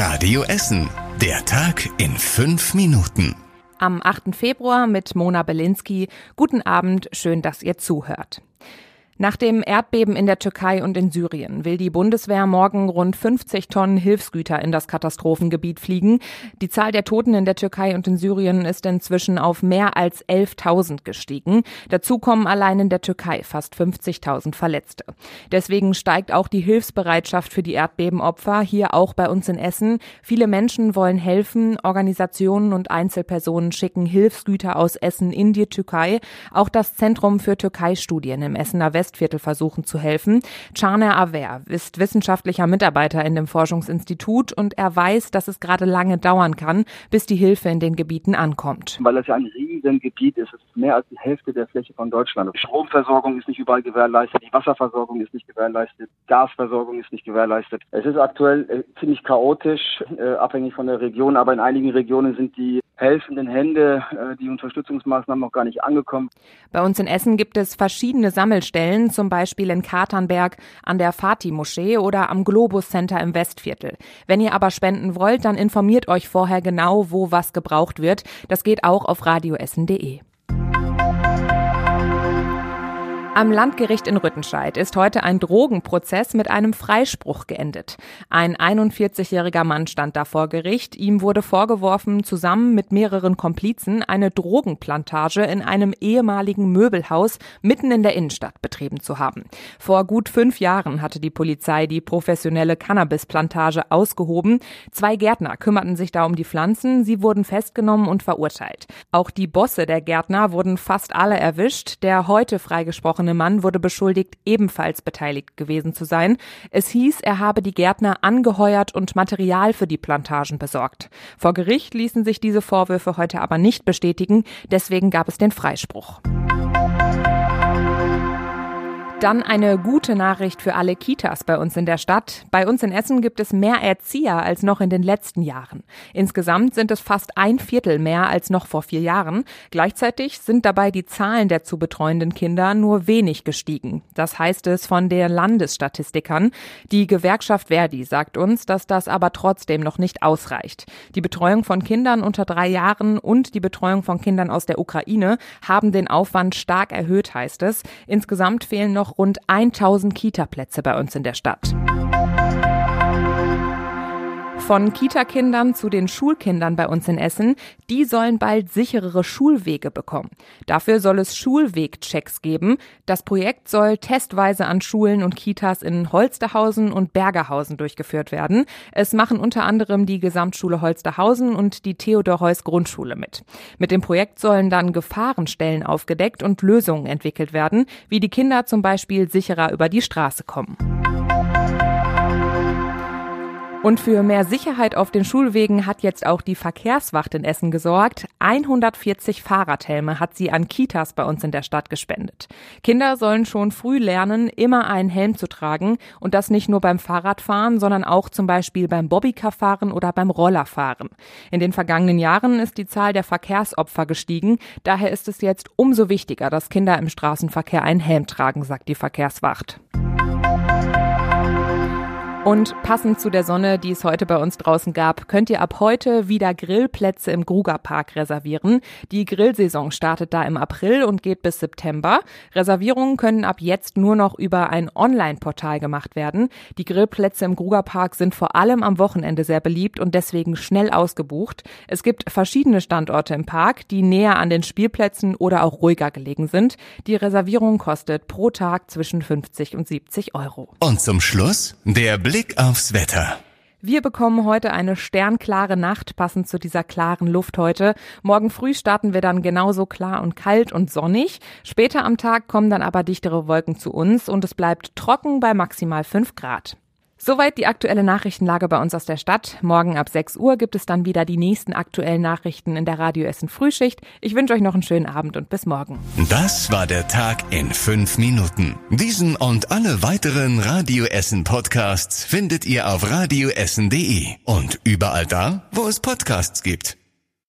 Radio Essen. Der Tag in fünf Minuten. Am 8. Februar mit Mona Belinski. Guten Abend, schön, dass ihr zuhört. Nach dem Erdbeben in der Türkei und in Syrien will die Bundeswehr morgen rund 50 Tonnen Hilfsgüter in das Katastrophengebiet fliegen. Die Zahl der Toten in der Türkei und in Syrien ist inzwischen auf mehr als 11.000 gestiegen. Dazu kommen allein in der Türkei fast 50.000 Verletzte. Deswegen steigt auch die Hilfsbereitschaft für die Erdbebenopfer hier auch bei uns in Essen. Viele Menschen wollen helfen. Organisationen und Einzelpersonen schicken Hilfsgüter aus Essen in die Türkei. Auch das Zentrum für Türkei-Studien im Essener West Westviertel versuchen zu helfen. Caner Aver ist wissenschaftlicher Mitarbeiter in dem Forschungsinstitut und er weiß, dass es gerade lange dauern kann, bis die Hilfe in den Gebieten ankommt. Weil es ja ein Riesengebiet ist. Es ist mehr als die Hälfte der Fläche von Deutschland. Die Stromversorgung ist nicht überall gewährleistet, die Wasserversorgung ist nicht gewährleistet, Gasversorgung ist nicht gewährleistet. Es ist aktuell äh, ziemlich chaotisch, äh, abhängig von der Region, aber in einigen Regionen sind die helfenden Hände, äh, die Unterstützungsmaßnahmen noch gar nicht angekommen. Bei uns in Essen gibt es verschiedene Sammelstellen, zum Beispiel in Katernberg, an der Fatih-Moschee oder am Globus Center im Westviertel. Wenn ihr aber spenden wollt, dann informiert euch vorher genau, wo was gebraucht wird. Das geht auch auf radioessen.de. Am Landgericht in Rüttenscheid ist heute ein Drogenprozess mit einem Freispruch geendet. Ein 41-jähriger Mann stand da vor Gericht. Ihm wurde vorgeworfen, zusammen mit mehreren Komplizen eine Drogenplantage in einem ehemaligen Möbelhaus mitten in der Innenstadt betrieben zu haben. Vor gut fünf Jahren hatte die Polizei die professionelle Cannabisplantage ausgehoben. Zwei Gärtner kümmerten sich da um die Pflanzen. Sie wurden festgenommen und verurteilt. Auch die Bosse der Gärtner wurden fast alle erwischt. Der heute freigesprochene angesprochene Mann wurde beschuldigt, ebenfalls beteiligt gewesen zu sein. Es hieß, er habe die Gärtner angeheuert und Material für die Plantagen besorgt. Vor Gericht ließen sich diese Vorwürfe heute aber nicht bestätigen, deswegen gab es den Freispruch. Dann eine gute Nachricht für alle Kitas bei uns in der Stadt. Bei uns in Essen gibt es mehr Erzieher als noch in den letzten Jahren. Insgesamt sind es fast ein Viertel mehr als noch vor vier Jahren. Gleichzeitig sind dabei die Zahlen der zu betreuenden Kinder nur wenig gestiegen. Das heißt es von der Landesstatistikern. Die Gewerkschaft Verdi sagt uns, dass das aber trotzdem noch nicht ausreicht. Die Betreuung von Kindern unter drei Jahren und die Betreuung von Kindern aus der Ukraine haben den Aufwand stark erhöht, heißt es. Insgesamt fehlen noch noch rund 1000 Kita-Plätze bei uns in der Stadt. Von Kita-Kindern zu den Schulkindern bei uns in Essen, die sollen bald sicherere Schulwege bekommen. Dafür soll es Schulwegchecks geben. Das Projekt soll testweise an Schulen und Kitas in Holsterhausen und Bergerhausen durchgeführt werden. Es machen unter anderem die Gesamtschule Holsterhausen und die Theodor Heuss Grundschule mit. Mit dem Projekt sollen dann Gefahrenstellen aufgedeckt und Lösungen entwickelt werden, wie die Kinder zum Beispiel sicherer über die Straße kommen. Und für mehr Sicherheit auf den Schulwegen hat jetzt auch die Verkehrswacht in Essen gesorgt. 140 Fahrradhelme hat sie an Kitas bei uns in der Stadt gespendet. Kinder sollen schon früh lernen, immer einen Helm zu tragen und das nicht nur beim Fahrradfahren, sondern auch zum Beispiel beim Bobbycarfahren oder beim Rollerfahren. In den vergangenen Jahren ist die Zahl der Verkehrsopfer gestiegen. Daher ist es jetzt umso wichtiger, dass Kinder im Straßenverkehr einen Helm tragen, sagt die Verkehrswacht. Und passend zu der Sonne, die es heute bei uns draußen gab, könnt ihr ab heute wieder Grillplätze im Grugerpark reservieren. Die Grillsaison startet da im April und geht bis September. Reservierungen können ab jetzt nur noch über ein Online-Portal gemacht werden. Die Grillplätze im Grugerpark sind vor allem am Wochenende sehr beliebt und deswegen schnell ausgebucht. Es gibt verschiedene Standorte im Park, die näher an den Spielplätzen oder auch ruhiger gelegen sind. Die Reservierung kostet pro Tag zwischen 50 und 70 Euro. Und zum Schluss der Blick aufs Wetter. Wir bekommen heute eine sternklare Nacht, passend zu dieser klaren Luft heute. Morgen früh starten wir dann genauso klar und kalt und sonnig. Später am Tag kommen dann aber dichtere Wolken zu uns und es bleibt trocken bei maximal 5 Grad. Soweit die aktuelle Nachrichtenlage bei uns aus der Stadt. Morgen ab 6 Uhr gibt es dann wieder die nächsten aktuellen Nachrichten in der Radio Essen Frühschicht. Ich wünsche euch noch einen schönen Abend und bis morgen. Das war der Tag in fünf Minuten. Diesen und alle weiteren Radio Essen Podcasts findet ihr auf radioessen.de und überall da, wo es Podcasts gibt.